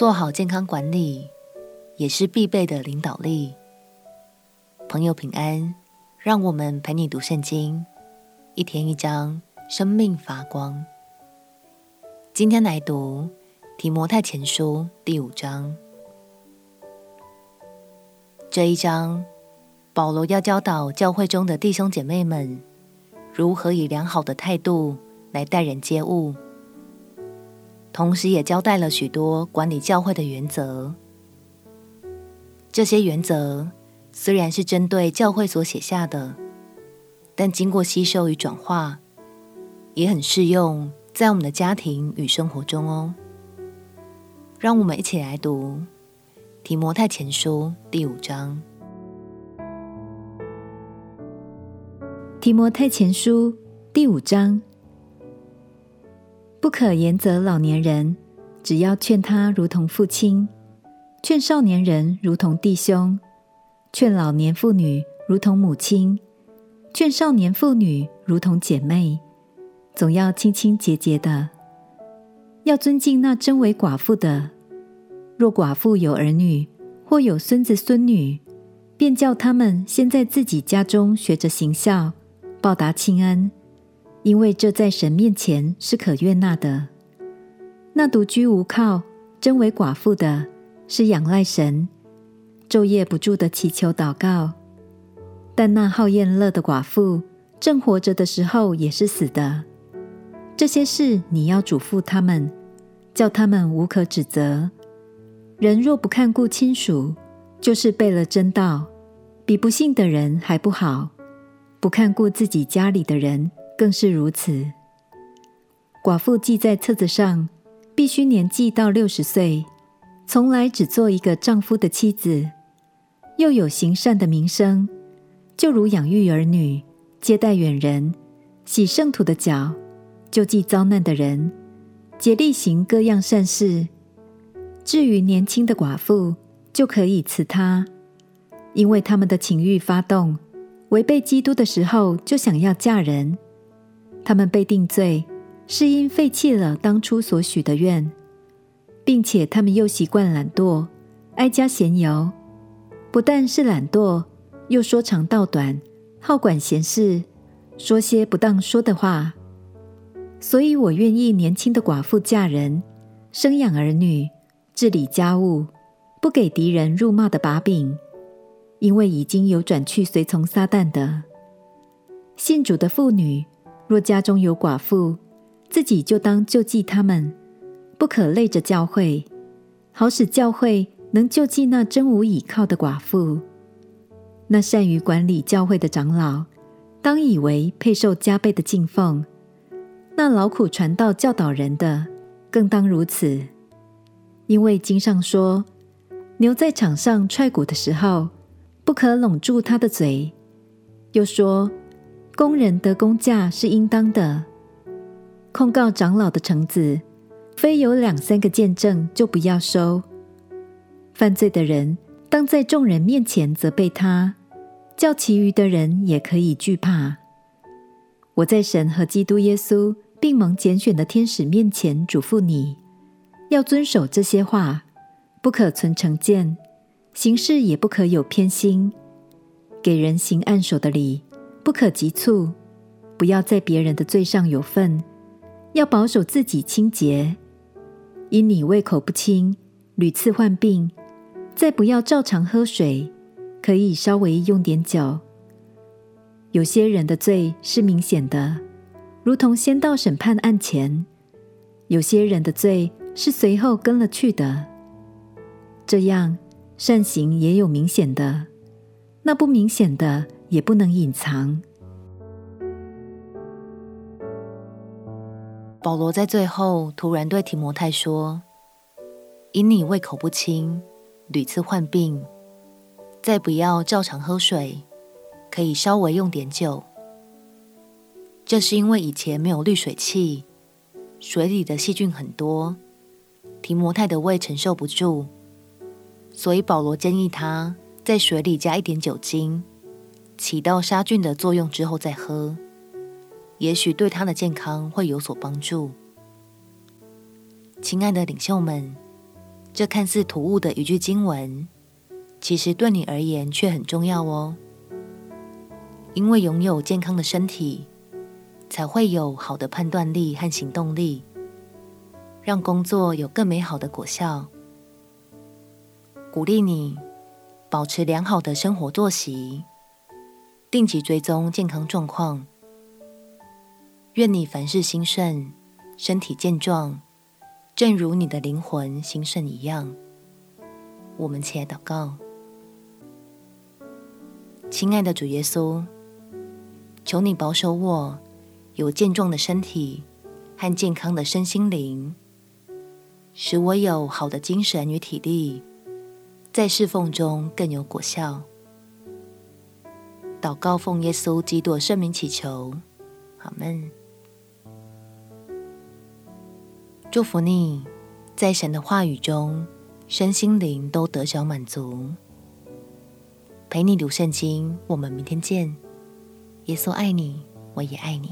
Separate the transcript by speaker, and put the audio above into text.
Speaker 1: 做好健康管理，也是必备的领导力。朋友平安，让我们陪你读圣经，一天一章，生命发光。今天来读提摩太前书第五章。这一章，保罗要教导教会中的弟兄姐妹们，如何以良好的态度来待人接物。同时也交代了许多管理教会的原则。这些原则虽然是针对教会所写下的，但经过吸收与转化，也很适用在我们的家庭与生活中哦。让我们一起来读《提摩太前书》第五章。
Speaker 2: 《提摩太前书》第五章。不可严责老年人，只要劝他如同父亲；劝少年人如同弟兄；劝老年妇女如同母亲；劝少年妇女如同姐妹。总要清清洁洁的，要尊敬那真为寡妇的。若寡妇有儿女或有孙子孙女，便叫他们先在自己家中学着行孝，报答亲恩。因为这在神面前是可悦纳的。那独居无靠、真为寡妇的，是仰赖神，昼夜不住的祈求祷告；但那好宴乐的寡妇，正活着的时候也是死的。这些事你要嘱咐他们，叫他们无可指责。人若不看顾亲属，就是背了真道，比不信的人还不好。不看顾自己家里的人，更是如此。寡妇记在册子上，必须年纪到六十岁，从来只做一个丈夫的妻子，又有行善的名声，就如养育儿女、接待远人、洗圣徒的脚、救济遭难的人，竭力行各样善事。至于年轻的寡妇，就可以辞她，因为他们的情欲发动，违背基督的时候，就想要嫁人。他们被定罪，是因废弃了当初所许的愿，并且他们又习惯懒惰，挨家闲游。不但是懒惰，又说长道短，好管闲事，说些不当说的话。所以我愿意年轻的寡妇嫁人，生养儿女，治理家务，不给敌人辱骂的把柄，因为已经有转去随从撒旦的。信主的妇女。若家中有寡妇，自己就当救济他们，不可累着教会，好使教会能救济那真无倚靠的寡妇。那善于管理教会的长老，当以为配受加倍的敬奉；那劳苦传道教导人的，更当如此。因为经上说，牛在场上踹谷的时候，不可拢住它的嘴；又说。工人得工价是应当的。控告长老的橙子，非有两三个见证，就不要收。犯罪的人，当在众人面前责备他，叫其余的人也可以惧怕。我在神和基督耶稣并蒙拣选的天使面前嘱咐你，要遵守这些话，不可存成见，行事也不可有偏心，给人行按手的礼。不可急促，不要在别人的罪上有份，要保守自己清洁。因你胃口不清，屡次患病，再不要照常喝水，可以稍微用点酒。有些人的罪是明显的，如同先到审判案前；有些人的罪是随后跟了去的。这样善行也有明显的，那不明显的。也不能隐藏。
Speaker 1: 保罗在最后突然对提摩太说：“因你胃口不清，屡次患病，再不要照常喝水，可以稍微用点酒。这是因为以前没有滤水器，水里的细菌很多，提摩太的胃承受不住，所以保罗建议他在水里加一点酒精。”起到杀菌的作用之后再喝，也许对他的健康会有所帮助。亲爱的领袖们，这看似突兀的一句经文，其实对你而言却很重要哦。因为拥有健康的身体，才会有好的判断力和行动力，让工作有更美好的果效。鼓励你保持良好的生活作息，定期追踪健康状况。愿你凡事兴盛，身体健壮，正如你的灵魂兴盛一样。我们起来祷告，亲爱的主耶稣。求你保守我有健壮的身体和健康的身心灵，使我有好的精神与体力，在侍奉中更有果效。祷告奉耶稣基督圣名祈求，阿门。祝福你，在神的话语中，身心灵都得着满足。陪你读圣经，我们明天见。耶稣爱你，我也爱你。